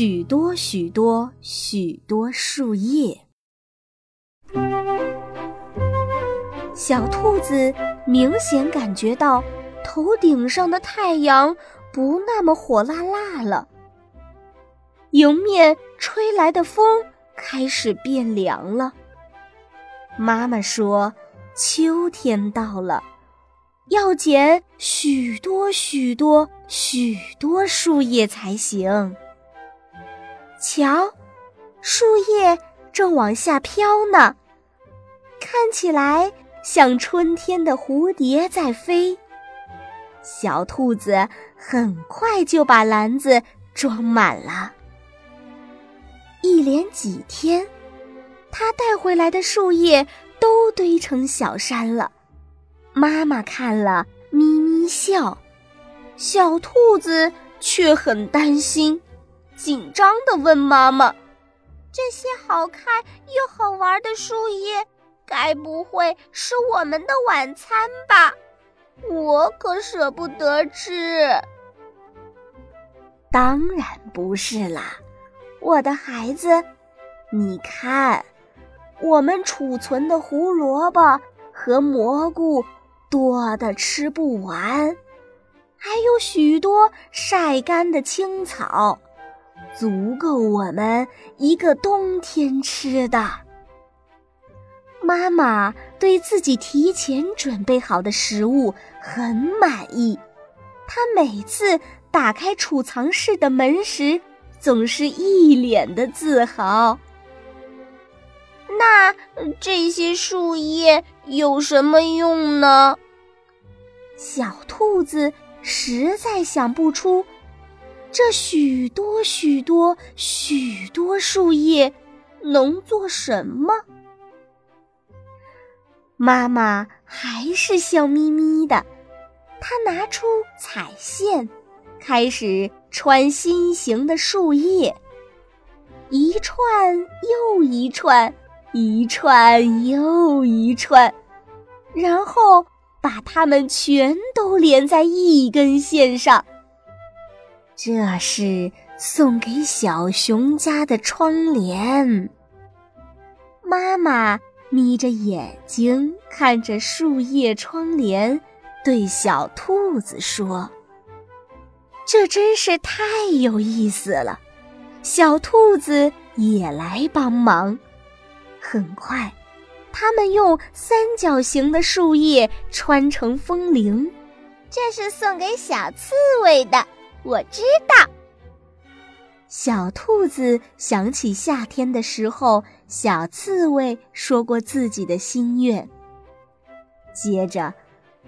许多许多许多树叶。小兔子明显感觉到头顶上的太阳不那么火辣辣了，迎面吹来的风开始变凉了。妈妈说：“秋天到了，要捡许多许多许多树叶才行。”瞧，树叶正往下飘呢，看起来像春天的蝴蝶在飞。小兔子很快就把篮子装满了，一连几天。他带回来的树叶都堆成小山了，妈妈看了咪咪笑，小兔子却很担心，紧张地问妈妈：“这些好看又好玩的树叶，该不会是我们的晚餐吧？我可舍不得吃。”“当然不是啦，我的孩子，你看。”我们储存的胡萝卜和蘑菇多得吃不完，还有许多晒干的青草，足够我们一个冬天吃的。妈妈对自己提前准备好的食物很满意，她每次打开储藏室的门时，总是一脸的自豪。那这些树叶有什么用呢？小兔子实在想不出，这许多许多许多树叶能做什么。妈妈还是笑眯眯的，她拿出彩线，开始穿心形的树叶，一串又一串。一串又一串，然后把它们全都连在一根线上。这是送给小熊家的窗帘。妈妈眯着眼睛看着树叶窗帘，对小兔子说：“这真是太有意思了。”小兔子也来帮忙。很快，他们用三角形的树叶穿成风铃。这是送给小刺猬的，我知道。小兔子想起夏天的时候，小刺猬说过自己的心愿。接着，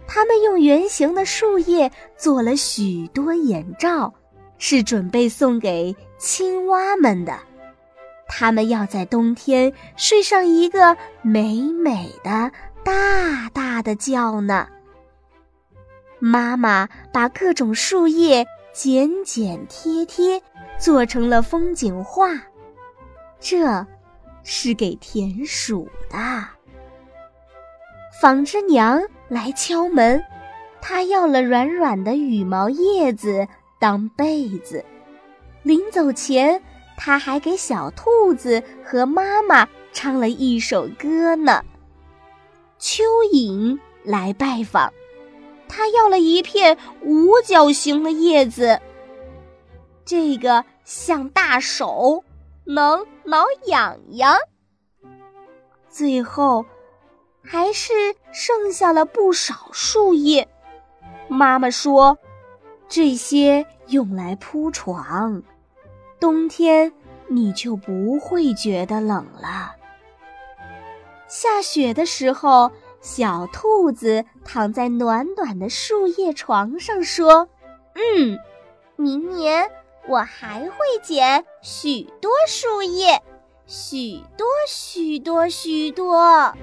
他们用圆形的树叶做了许多眼罩，是准备送给青蛙们的。他们要在冬天睡上一个美美的大大的觉呢。妈妈把各种树叶剪剪贴贴，做成了风景画。这，是给田鼠的。纺织娘来敲门，她要了软软的羽毛叶子当被子。临走前。他还给小兔子和妈妈唱了一首歌呢。蚯蚓来拜访，他要了一片五角形的叶子，这个像大手，能挠痒痒。最后，还是剩下了不少树叶。妈妈说，这些用来铺床。冬天你就不会觉得冷了。下雪的时候，小兔子躺在暖暖的树叶床上说：“嗯，明年我还会捡许多树叶，许多许多许多。”